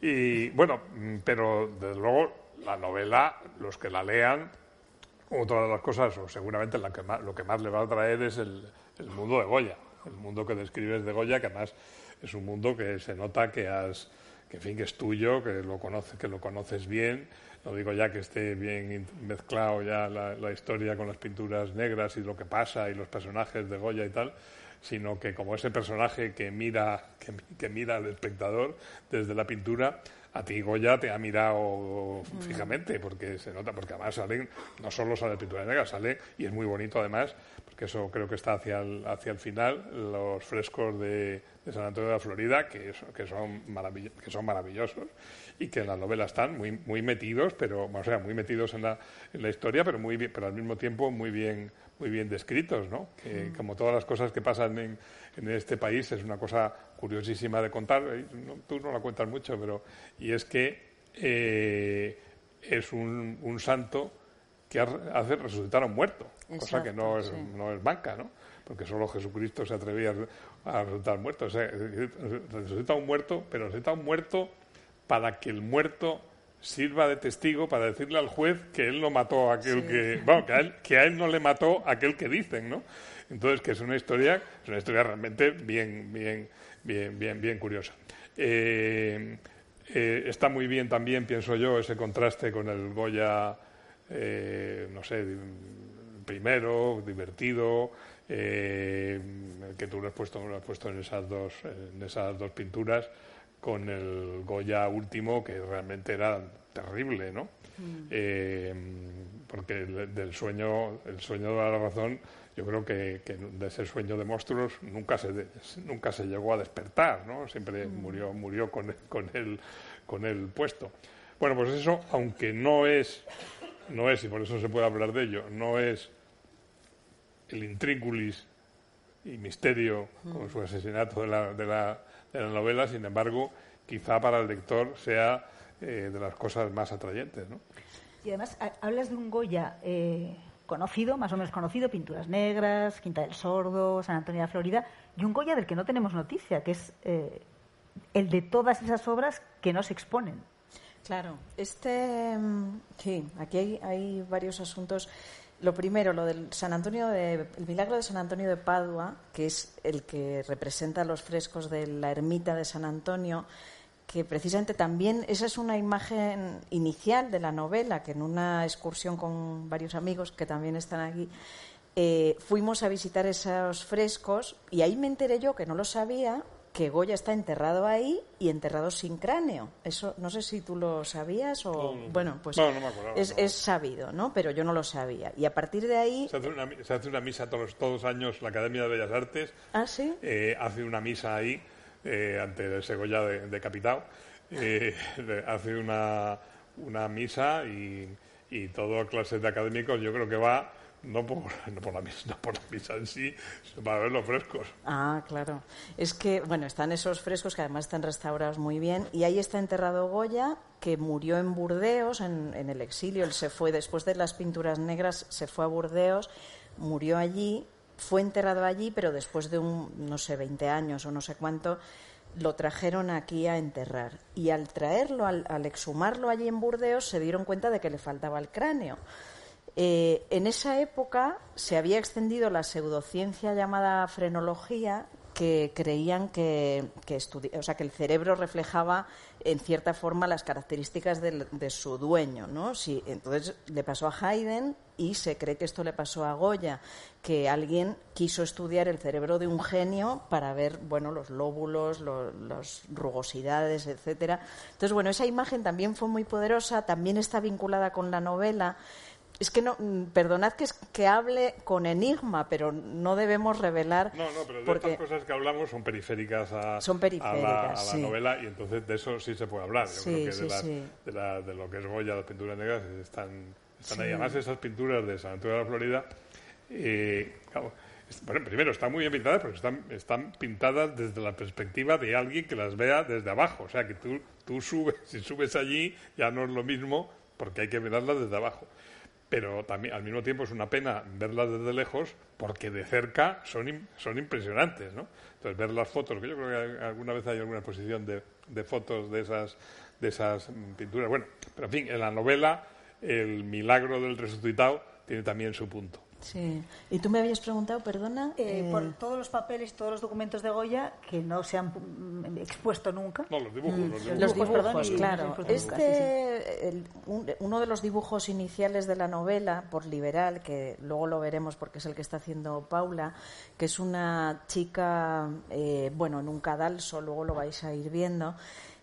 Y bueno, pero desde luego la novela, los que la lean, otra de las cosas, o seguramente la que lo que más le va a traer es el, el mundo de Goya, el mundo que describes de Goya, que además es un mundo que se nota que has que en fin que es tuyo, que lo conoces, que lo conoces bien. No digo ya que esté bien mezclado ya la, historia con las pinturas negras y lo que pasa y los personajes de Goya y tal, sino que como ese personaje que mira, que, mira al espectador desde la pintura, a ti Goya te ha mirado mm. fijamente, porque se nota, porque además salen, no solo sale pintura negra, sale, y es muy bonito además, porque eso creo que está hacia el, hacia el final, los frescos de, de San Antonio de la Florida, que, que, son que son maravillosos y que en la novela están muy, muy metidos, pero, o sea, muy metidos en la, en la historia, pero, muy bien, pero al mismo tiempo muy bien, muy bien descritos, ¿no? Que, mm. como todas las cosas que pasan en, en, este país, es una cosa curiosísima de contar. Eh, tú no la cuentas mucho, pero. Y es que eh, es un, un, santo que hace resucitar a un muerto, cosa que no es, no es banca, ¿no? porque solo Jesucristo se atrevía a resultar muerto. O sea, resucita un muerto, pero resucita un muerto para que el muerto sirva de testigo para decirle al juez que él no mató a aquel que, bueno, que a, él, que a él no le mató a aquel que dicen, ¿no? Entonces, que es una historia, es una historia realmente bien, bien, bien, bien, bien curiosa. Eh, eh, está muy bien también, pienso yo, ese contraste con el Goya, eh, no sé, primero, divertido, que tú lo has puesto, lo has puesto en esas dos, en esas dos pinturas con el Goya último que realmente era terrible, ¿no? Mm. Eh, porque del sueño, el sueño de la razón, yo creo que, de ese sueño de monstruos nunca se nunca se llegó a despertar, ¿no? Siempre mm. murió murió con con el con el puesto. Bueno, pues eso, aunque no es no es y por eso se puede hablar de ello, no es el intríngulis y misterio con su asesinato de la, de, la, de la novela, sin embargo, quizá para el lector sea eh, de las cosas más atrayentes. ¿no? Y además hablas de un Goya eh, conocido, más o menos conocido, Pinturas Negras, Quinta del Sordo, San Antonio de la Florida, y un Goya del que no tenemos noticia, que es eh, el de todas esas obras que no se exponen. Claro, este, mm, sí, aquí hay, hay varios asuntos lo primero, lo del San Antonio de, el milagro de San Antonio de Padua, que es el que representa los frescos de la ermita de San Antonio, que precisamente también esa es una imagen inicial de la novela, que en una excursión con varios amigos que también están aquí, eh, fuimos a visitar esos frescos y ahí me enteré yo que no lo sabía que Goya está enterrado ahí y enterrado sin cráneo. Eso no sé si tú lo sabías o bueno, pues es, sabido, ¿no? Pero yo no lo sabía. Y a partir de ahí se hace una, misa todos los años la Academia de Bellas Artes. Ah, sí. Eh, hace una misa ahí eh, ante ese Goya decapitado. Eh, hace una, una misa y, y toda clase de académicos yo creo que va no por, [LAUGHS] no por, la misa, no por la misa en sí, para ver los frescos. Ah, claro. Es que, bueno, están esos frescos que además están restaurados muy bien. Y ahí está enterrado Goya, que murió en Burdeos, en, en el exilio. Él se fue, después de las pinturas negras, se fue a Burdeos, murió allí, fue enterrado allí, pero después de un, no sé, 20 años o no sé cuánto, lo trajeron aquí a enterrar. Y al traerlo, al, al exhumarlo allí en Burdeos, se dieron cuenta de que le faltaba el cráneo. Eh, en esa época se había extendido la pseudociencia llamada frenología, que creían que, o sea, que el cerebro reflejaba en cierta forma las características de, su dueño. ¿no? entonces le pasó a Haydn y se cree que esto le pasó a Goya, que alguien quiso estudiar el cerebro de un genio para ver bueno, los lóbulos, las rugosidades, etcétera. Entonces, bueno, esa imagen también fue muy poderosa, también está vinculada con la novela es que no, mm, perdonad que, que hable con enigma, pero no debemos revelar. No, no, pero de porque... estas cosas que hablamos son periféricas a, son periféricas, a la, novela y entonces de eso sí se puede hablar. Yo creo que de, de, de, lo que es Goya, las pinturas negras, están, están ahí. Además, esas pinturas de San Antonio de la Florida, eh, bueno, primero, están muy bien pintadas, pero están, están pintadas desde la perspectiva de alguien que las vea desde abajo. O sea, que tú, tú subes, [LAUGHS] si subes allí, ya no es lo mismo porque hay que mirarlas desde abajo pero también al mismo tiempo es una pena verlas desde lejos porque de cerca son, son impresionantes, ¿no? Entonces ver las fotos, que yo creo que alguna vez hay alguna exposición de, de fotos de esas, de esas pinturas, bueno, pero en fin, en la novela el milagro del resucitado tiene también su punto. Sí. Y tú me habías preguntado, perdona. Eh, eh, por todos los papeles y todos los documentos de Goya que no se han mm, expuesto nunca. No, los dibujos. Los dibujos, los dibujos, claro. Este, uno de los dibujos iniciales de la novela, por Liberal, que luego lo veremos porque es el que está haciendo Paula, que es una chica, eh, bueno, en un cadalso, luego lo vais a ir viendo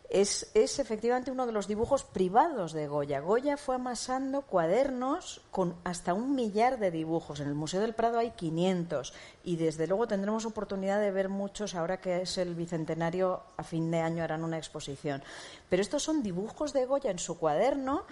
es, es, efectivamente uno de los dibujos privados de Goya. Goya fue amasando cuadernos con hasta un millar de dibujos. En el Museo del Prado hay 500 y desde luego tendremos oportunidad de ver muchos ahora que es el bicentenario. A fin de año harán una exposición. Pero estos son dibujos de Goya en su cuaderno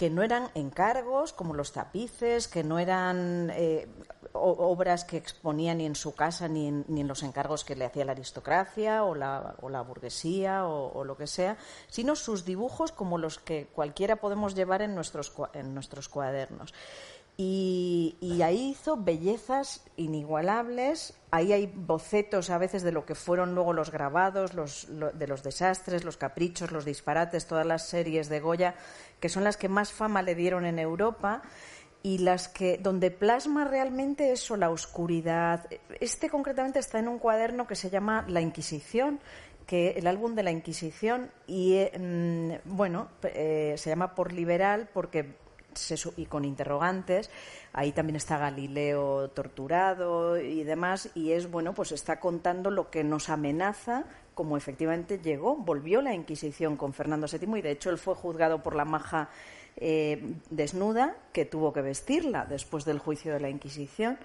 que no eran encargos como los tapices, que no eran eh, obras que exponía ni en su casa ni en, ni en, los encargos que le hacía la aristocracia o la, o la burguesía o, lo que sea, sino sus dibujos como los que cualquiera podemos llevar en nuestros, en nuestros cuadernos. Y, ahí hizo bellezas inigualables. Ahí hay bocetos a veces de lo que fueron luego los grabados, de los desastres, los caprichos, los disparates, todas las series de Goya, que son las que más fama le dieron en Europa y las que donde plasma realmente eso la oscuridad este concretamente está en un cuaderno que se llama La Inquisición que el álbum de la Inquisición y eh, mm, bueno eh, se llama por liberal porque y con interrogantes ahí también está Galileo torturado y demás y es bueno pues está contando lo que nos amenaza como efectivamente llegó volvió la Inquisición con Fernando VII y de hecho él fue juzgado por la maja eh, desnuda que tuvo que vestirla después del juicio de la Inquisición.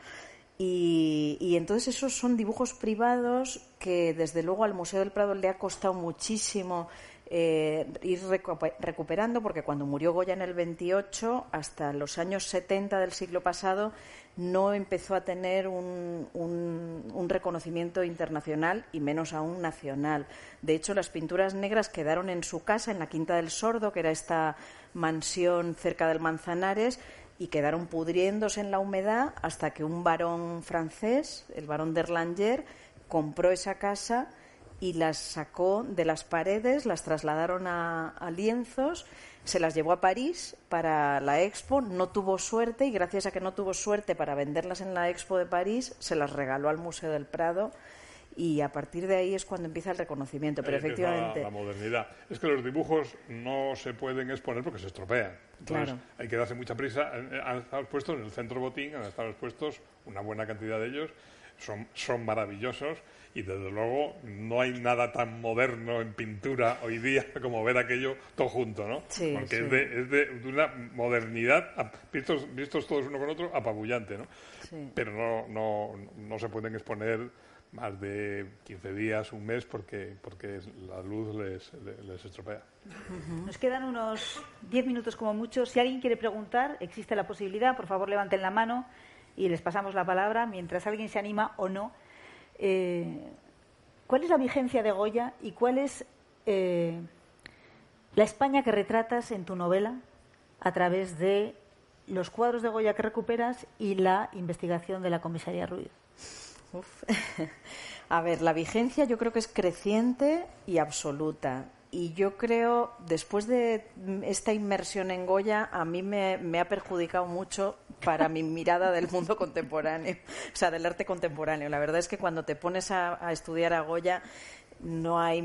Y, entonces esos son dibujos privados que desde luego al Museo del Prado le ha costado muchísimo eh, ir recuperando porque cuando murió Goya en el 28 hasta los años 70 del siglo pasado no empezó a tener un, reconocimiento internacional y menos aún nacional. De hecho, las pinturas negras quedaron en su casa, en la Quinta del Sordo, que era esta mansión cerca del Manzanares, y quedaron pudriéndose en la humedad hasta que un varón francés, el varón de Erlanger, compró esa casa y las sacó de las paredes, las trasladaron a, a lienzos se las llevó a París para la Expo, no tuvo suerte y gracias a que no tuvo suerte para venderlas en la Expo de París, se las regaló al Museo del Prado y a partir de ahí es cuando empieza el reconocimiento. Pero efectivamente. La, modernidad. Es que los dibujos no se pueden exponer porque se estropean. Entonces hay que darse mucha prisa. Han estado expuestos en el centro botín, han estado expuestos una buena cantidad de ellos. Son, son maravillosos y desde luego no hay nada tan moderno en pintura hoy día [LAUGHS] como ver aquello todo junto, ¿no? Porque Es, de, es, de, una modernidad, vistos, vistos todos uno con otro, apabullante, ¿no? Pero no, no, no se pueden exponer más de 15 días, un mes, porque, porque la luz les, les estropea. Nos quedan unos 10 minutos como mucho. Si alguien quiere preguntar, existe la posibilidad, por favor levanten la mano y les pasamos la palabra mientras alguien se anima o no eh, ¿cuál es la vigencia de Goya y cuál es eh, la España que retratas en tu novela a través de los cuadros de Goya que recuperas y la investigación de la comisaría Ruiz? [LAUGHS] A ver, la vigencia yo creo que es creciente y absoluta y yo creo, después de esta inmersión en Goya, a mí me, ha perjudicado mucho para mi mirada del mundo [LAUGHS] contemporáneo, o sea, del arte contemporáneo. La verdad es que cuando te pones a, estudiar a Goya, no hay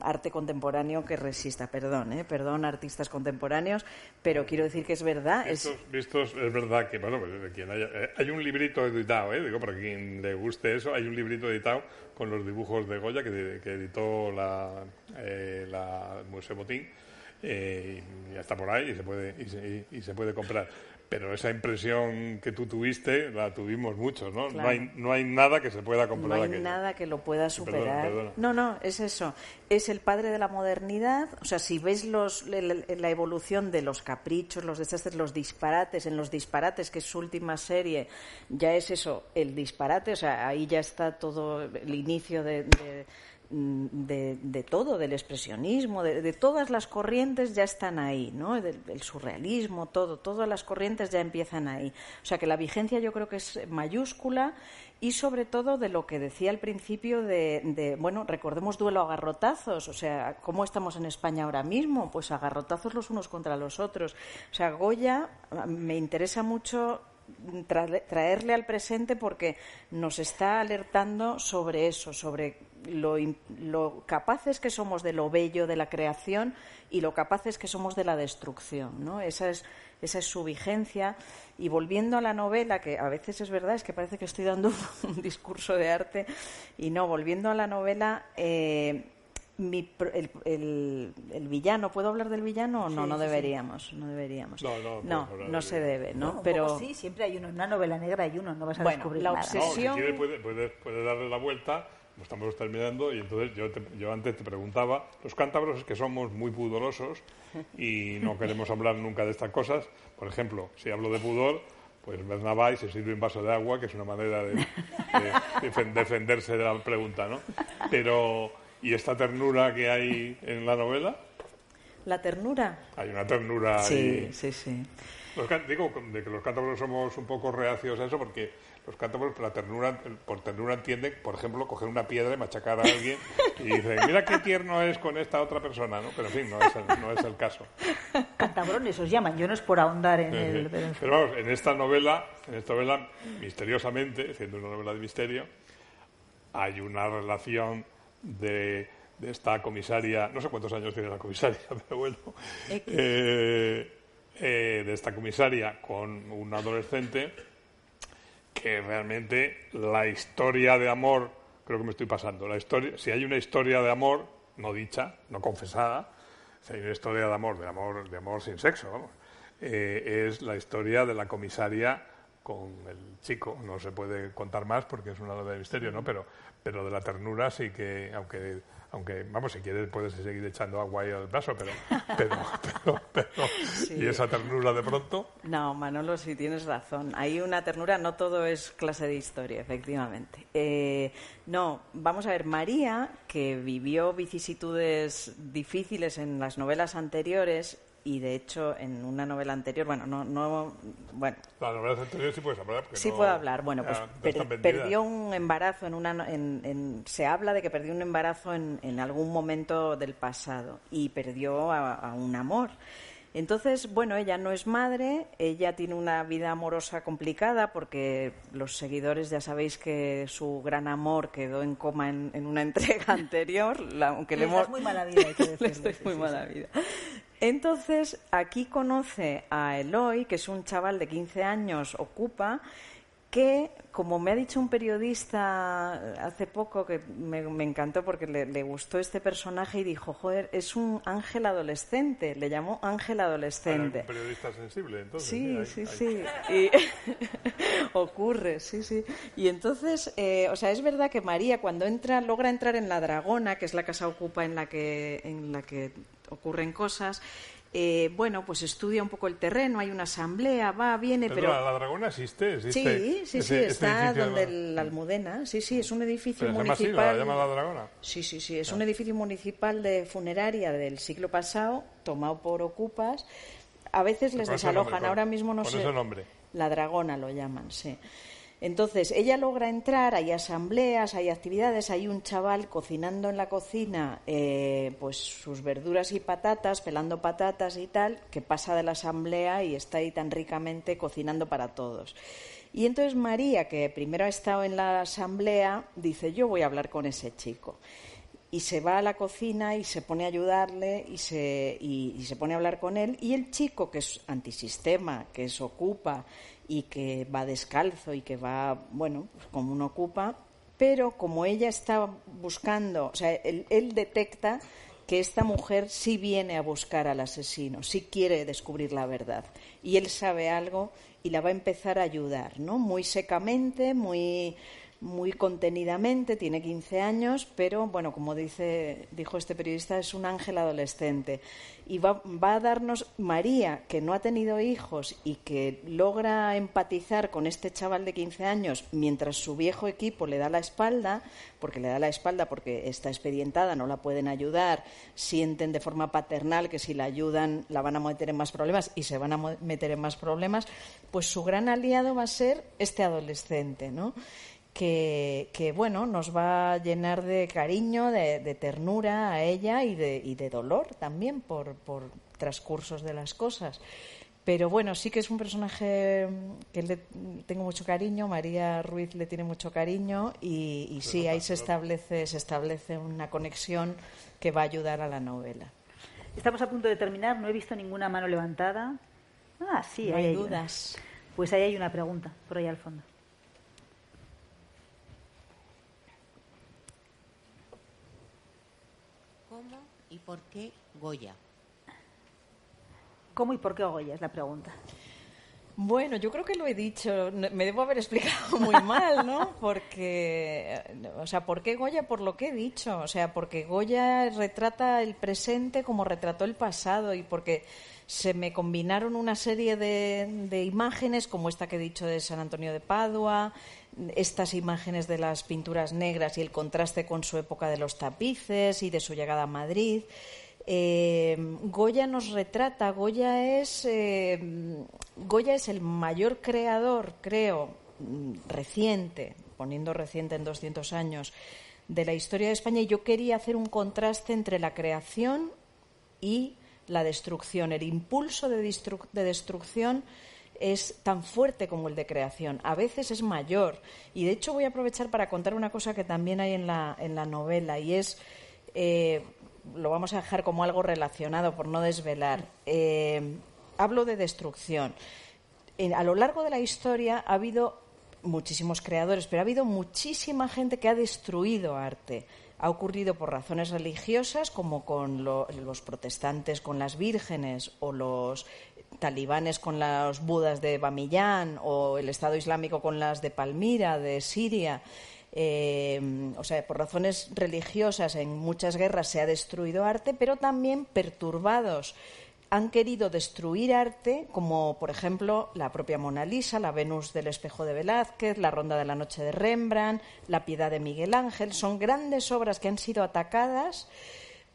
arte contemporáneo que resista. Perdón, ¿eh? perdón, artistas contemporáneos, pero quiero decir que es verdad. Vistos, es... es verdad que, bueno, pues, quien eh, hay un librito editado, ¿eh? digo, para quien le guste eso, hay un librito editado con los dibujos de Goya que, editó la, eh, la Museo Botín eh, y ya está por ahí y se puede, y se, y se puede comprar pero esa impresión que tú tuviste la tuvimos muchos, ¿no? No, hay, no hay nada que se pueda comprar. No hay nada que lo pueda superar. No, no, es eso. Es el padre de la modernidad. O sea, si ves los, la, evolución de los caprichos, los desastres, los disparates, en los disparates, que es su última serie, ya es eso, el disparate. O sea, ahí ya está todo el inicio de de, todo, del expresionismo, de, todas las corrientes ya están ahí, ¿no? Del, surrealismo, todo, todas las corrientes ya empiezan ahí. O sea que la vigencia yo creo que es mayúscula y sobre todo de lo que decía al principio de, bueno, recordemos duelo a garrotazos, o sea, ¿cómo estamos en España ahora mismo? Pues a garrotazos los unos contra los otros. O sea, Goya me interesa mucho traerle al presente porque nos está alertando sobre eso, sobre lo, capaces que somos de lo bello de la creación y lo capaces que somos de la destrucción. ¿no? Esa, es, esa es su vigencia. Y volviendo a la novela, que a veces es verdad, es que parece que estoy dando [LAUGHS] un discurso de arte, y no, volviendo a la novela, eh, el, villano, ¿puedo hablar del villano o no? no deberíamos, no deberíamos. No, no, no, se debe, ¿no? Pero sí, siempre hay uno, en una novela negra hay uno, no vas a descubrir la nada. obsesión. si puede, puede, darle la vuelta estamos terminando y entonces yo, yo antes te preguntaba, los cántabros es que somos muy pudorosos y no [LAUGHS] queremos hablar nunca de estas cosas. Por ejemplo, si hablo de pudor, pues Bernabé se sirve un vaso de agua, que es una manera de, [LAUGHS] defenderse de la pregunta, ¿no? Pero, ¿y esta ternura que hay en la novela? ¿La ternura? Hay una ternura sí, Sí, sí, digo de que los cántabros somos un poco reacios a eso porque los cántabros por la ternura, por ternura entienden, por ejemplo, coger una piedra y machacar a alguien y dicen, mira qué tierno es con esta otra persona, ¿no? Pero en fin, no es el, no es el caso. Cantabrones os llaman, yo no es por ahondar en el... Pero vamos, en esta novela, en esta novela, misteriosamente, siendo una novela de misterio, hay una relación de, de esta comisaria, no sé cuántos años tiene la comisaria, [LAUGHS] pero bueno, eh, eh, de esta comisaria con un adolescente que realmente la historia de amor, creo que me estoy pasando, la historia, si hay una historia de amor no dicha, no confesada, si hay una historia de amor, de amor, de amor sin sexo, eh, es la historia de la comisaria con el chico. No se puede contar más porque es una novela de misterio, ¿no? Pero, pero de la ternura sí que, aunque aunque vamos si quieres puedes seguir echando agua ahí al vaso [LAUGHS] pero pero pero, pero y esa ternura de pronto. No Manolo sí tienes razón. Hay una ternura no todo es clase de historia efectivamente. Eh, no vamos a ver María que vivió vicisitudes difíciles en las novelas anteriores y de hecho en una novela anterior, bueno, no, no bueno. La novela anterior sí puedes hablar. Sí puedo hablar. Bueno, pues perdió un embarazo en una, en, se habla de que perdió un embarazo en, en algún momento del pasado y perdió a, un amor. Entonces, bueno, ella no es madre, ella tiene una vida amorosa complicada porque los seguidores ya sabéis que su gran amor quedó en coma en, una [LAUGHS] entrega anterior, aunque le, hemos... muy mala vida, hay que [LAUGHS] le muy mala vida. Entonces, aquí conoce a Eloy, que es un chaval de 15 años, ocupa, que, como me ha dicho un periodista hace poco, que me, encantó porque le, gustó este personaje y dijo, joder, es un ángel adolescente, le llamó ángel adolescente. un periodista sensible, entonces. Sí, sí, sí. [LAUGHS] ocurre, sí, sí. Y entonces, eh, o sea, es verdad que María cuando entra, logra entrar en la Dragona, que es la casa ocupa en la que, en la que ocurren cosas. Eh, bueno, pues estudia un poco el terreno, hay una asamblea, va, viene, pero... ¿La Dragona existe? sí, sí, sí, está donde la Almudena, sí, sí, es un edificio municipal... ¿La llama la Dragona? Sí, sí, sí, es un edificio municipal de funeraria del siglo pasado, tomado por ocupas. A veces les desalojan, ahora mismo no sé... Ese nombre? La Dragona lo llaman, sí. Entonces, ella logra entrar, hay asambleas, hay actividades, hay un chaval cocinando en la cocina eh, pues sus verduras y patatas, pelando patatas y tal, que pasa de la asamblea y está ahí tan ricamente cocinando para todos. Y entonces María, que primero ha estado en la asamblea, dice, yo voy a hablar con ese chico y se va a la cocina y se pone a ayudarle y se, y, se pone a hablar con él. Y el chico, que es antisistema, que es ocupa y que va descalzo y que va, bueno, pues como uno ocupa, pero como ella está buscando, o sea, él, detecta que esta mujer sí viene a buscar al asesino, sí quiere descubrir la verdad. Y él sabe algo y la va a empezar a ayudar, ¿no? Muy secamente, muy muy contenidamente, tiene 15 años, pero bueno, como dice, dijo este periodista, es un ángel adolescente. Y va, va, a darnos María, que no ha tenido hijos y que logra empatizar con este chaval de 15 años mientras su viejo equipo le da la espalda, porque le da la espalda porque está expedientada, no la pueden ayudar, sienten de forma paternal que si la ayudan la van a meter en más problemas y se van a meter en más problemas, pues su gran aliado va a ser este adolescente, ¿no? Que, bueno, nos va a llenar de cariño, de, ternura a ella y de, y de dolor también por, por, transcursos de las cosas. Pero bueno, sí que es un personaje que le tengo mucho cariño, María Ruiz le tiene mucho cariño y, y sí, ahí se establece, se establece una conexión que va a ayudar a la novela. Estamos a punto de terminar, no he visto ninguna mano levantada. Ah, sí, hay dudas. Pues ahí hay una pregunta, por ahí al fondo. ¿Y por qué Goya? ¿Cómo y por qué Goya? Es la pregunta. Bueno, yo creo que lo he dicho. Me debo haber explicado muy mal, ¿no? Porque, o sea, ¿por qué Goya? Por lo que he dicho. O sea, porque Goya retrata el presente como retrató el pasado y porque se me combinaron una serie de, imágenes, como esta que he dicho de San Antonio de Padua, estas imágenes de las pinturas negras y el contraste con su época de los tapices y de su llegada a Madrid. Eh, Goya nos retrata, Goya es, eh, Goya es el mayor creador, creo, reciente, poniendo reciente en 200 años, de la historia de España y yo quería hacer un contraste entre la creación y la destrucción, el impulso de, de destrucción es tan fuerte como el de creación, a veces es mayor. Y de hecho voy a aprovechar para contar una cosa que también hay en la, en la novela y es, eh, lo vamos a dejar como algo relacionado por no desvelar. Eh, hablo de destrucción. a lo largo de la historia ha habido muchísimos creadores, pero ha habido muchísima gente que ha destruido arte ha ocurrido por razones religiosas, como con los protestantes con las vírgenes o los talibanes con los budas de Bamillán o el Estado Islámico con las de Palmira, de Siria. Eh, o sea, por razones religiosas en muchas guerras se ha destruido arte, pero también perturbados han querido destruir arte, como por ejemplo la propia Mona Lisa, la Venus del espejo de Velázquez, la Ronda de la Noche de Rembrandt, la Piedad de Miguel Ángel. Son grandes obras que han sido atacadas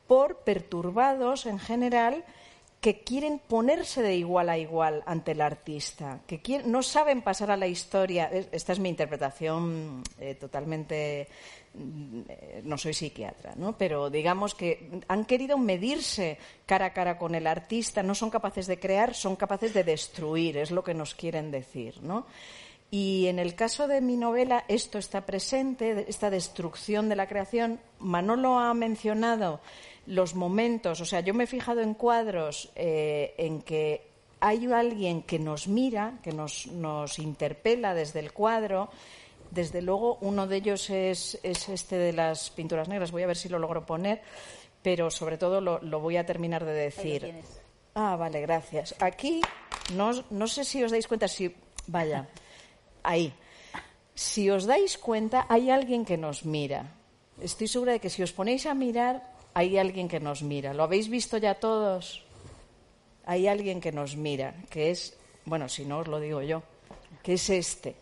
por perturbados en general que quieren ponerse de igual a igual ante el artista, que no saben pasar a la historia. Esta es mi interpretación eh, totalmente. No soy psiquiatra, ¿no? pero digamos que han querido medirse cara a cara con el artista, no son capaces de crear, son capaces de destruir, es lo que nos quieren decir. ¿no? Y en el caso de mi novela esto está presente, esta destrucción de la creación. Manolo ha mencionado los momentos, o sea, yo me he fijado en cuadros eh, en que hay alguien que nos mira, que nos, interpela desde el cuadro. Desde luego, uno de ellos es, es, este de las pinturas negras. Voy a ver si lo logro poner, pero sobre todo lo, lo voy a terminar de decir. Ah, vale, gracias. Aquí, no, no sé si os dais cuenta, si. Vaya, ahí. Si os dais cuenta, hay alguien que nos mira. Estoy segura de que si os ponéis a mirar, hay alguien que nos mira. ¿Lo habéis visto ya todos? Hay alguien que nos mira, que es, bueno, si no os lo digo yo, que es este.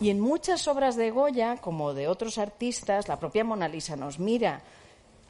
Y en muchas obras de Goya, como de otros artistas, la propia Mona Lisa nos mira.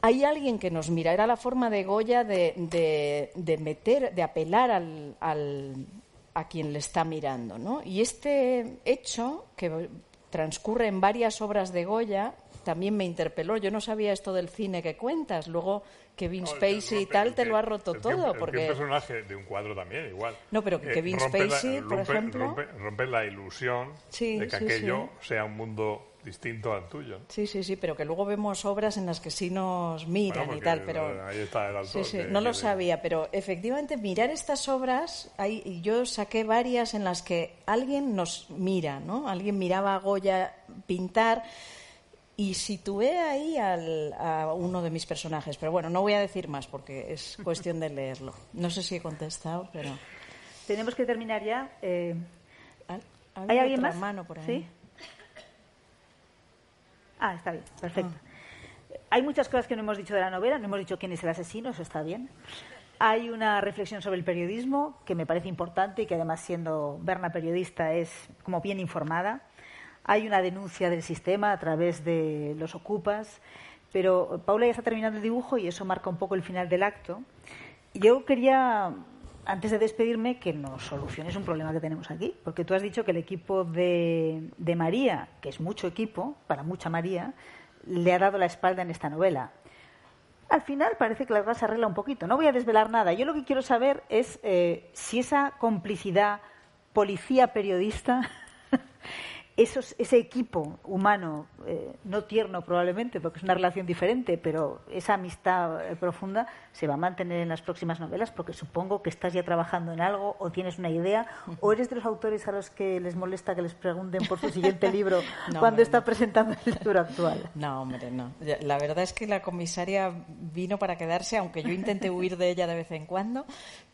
Hay alguien que nos mira. Era la forma de Goya de, meter, de apelar al, a quien le está mirando. ¿no? Y este hecho, que transcurre en varias obras de Goya, también me interpeló. Yo no sabía esto del cine que cuentas. Luego Kevin Spacey y tal te lo ha roto todo. porque... un personaje de un cuadro también, igual. No, pero que eh, Kevin Spacey, por ejemplo... Rompe, la ilusión de que aquello sea un mundo distinto al tuyo. Sí, sí, sí, pero que luego vemos obras en las que sí nos miran y tal, pero... Ahí está el autor. Sí, sí, no lo sabía, pero efectivamente mirar estas obras, hay, yo saqué varias en las que alguien nos mira, ¿no? Alguien miraba a Goya pintar y situé ahí al, a uno de mis personajes. Pero bueno, no voy a decir más porque es [LAUGHS] cuestión de leerlo. No sé si he contestado, pero... Tenemos que terminar ya. Eh, ¿Hay ¿Hay alguien más? mano por ahí? ¿Sí? Ah, está bien, perfecto. Hay muchas cosas que no hemos dicho de la novela, no hemos dicho quién es el asesino, eso está bien. Hay una reflexión sobre el periodismo que me parece importante y que además siendo Berna periodista es como bien informada. Hay una denuncia del sistema a través de los ocupas, pero Paula ya está terminando el dibujo y eso marca un poco el final del acto. Yo quería, antes de despedirme, que nos soluciones un problema que tenemos aquí, porque tú has dicho que el equipo de, de María, que es mucho equipo, para mucha María, le ha dado la espalda en esta novela. Al final parece que la cosa se arregla un poquito. No voy a desvelar nada. Yo lo que quiero saber es eh, si esa complicidad policía-periodista, [LAUGHS] esos, ese equipo humano, eh, no tierno probablemente, porque es una relación diferente, pero esa amistad eh, profunda se va a mantener en las próximas novelas, porque supongo que estás ya trabajando en algo o tienes una idea, o eres de los autores a los que les molesta que les pregunten por su siguiente libro [LAUGHS] No, cuando hombre, está no. presentando el libro actual. No, hombre, no. La verdad es que la comisaria vino para quedarse, aunque yo intenté huir de ella de vez en cuando,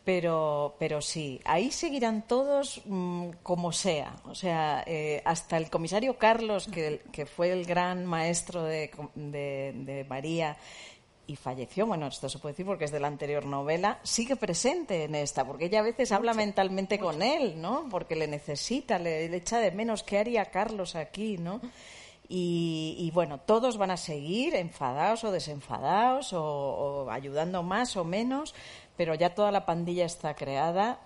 pero, pero sí, ahí seguirán todos mm, como sea. O sea, eh, hasta el comisario Carlos, que, que fue el gran maestro de, de- de María y falleció, bueno, esto se puede decir porque es de la anterior novela, sigue presente en esta, porque ella a veces habla mentalmente con él, ¿no? Porque le necesita, le, le echa de menos qué haría Carlos aquí, ¿no? Y, bueno, todos van a seguir enfadados o desenfadados o, o ayudando más o menos, pero ya toda la pandilla está creada.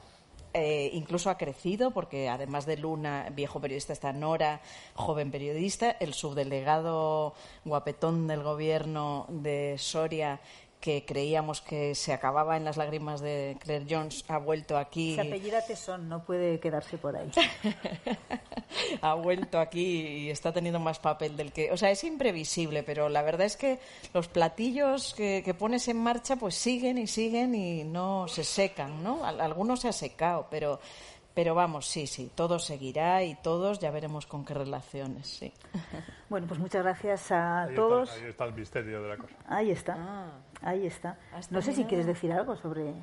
eh, incluso ha crecido porque además de Luna, viejo periodista, está Nora, joven periodista, el subdelegado guapetón del gobierno de Soria que creíamos que se acababa en las lágrimas de Claire Jones ha vuelto aquí Se apellida Tesón, no puede quedarse por ahí. [LAUGHS] ha vuelto aquí y está teniendo más papel del que. O sea, es imprevisible, pero la verdad es que los platillos que, que pones en marcha pues siguen y siguen y no se secan, ¿no? Al- Algunos se ha secado, pero. Pero vamos, sí, sí, todo seguirá y todos ya veremos con qué relaciones, sí. [LAUGHS] Bueno, pues muchas gracias a Ahí todos. Está, ahí está el misterio de la cosa. Ahí está. Ah. Ahí está. ¿Has No sé si quieres decir algo sobre,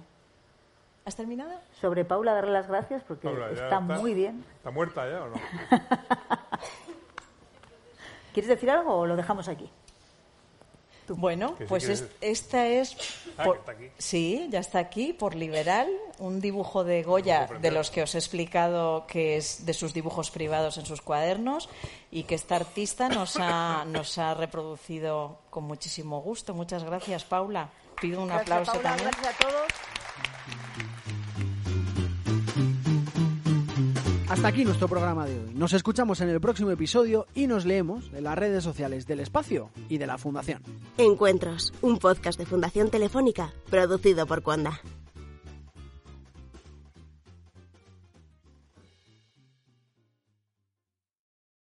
¿Has terminado? sobre Paula, darle las gracias porque Paula, ya está, muy bien. ¿Está muerta ya o no? [LAUGHS] ¿Quieres decir algo o lo dejamos aquí? Bueno, sí pues es- esta es. Ah, por- está aquí. Sí, ya está aquí, por Liberal, un dibujo de Goya, de los que os he explicado que es de sus dibujos privados en sus cuadernos y que esta artista nos ha, nos ha reproducido con muchísimo gusto. Muchas gracias, Paula. Pido un Gracias, aplauso Paula, también. Gracias a todos. Hasta aquí nuestro programa de hoy. Nos escuchamos en el próximo episodio y nos leemos en las redes sociales del espacio y de la Fundación. Encuentros, un podcast de Fundación Telefónica producido por Cuanda.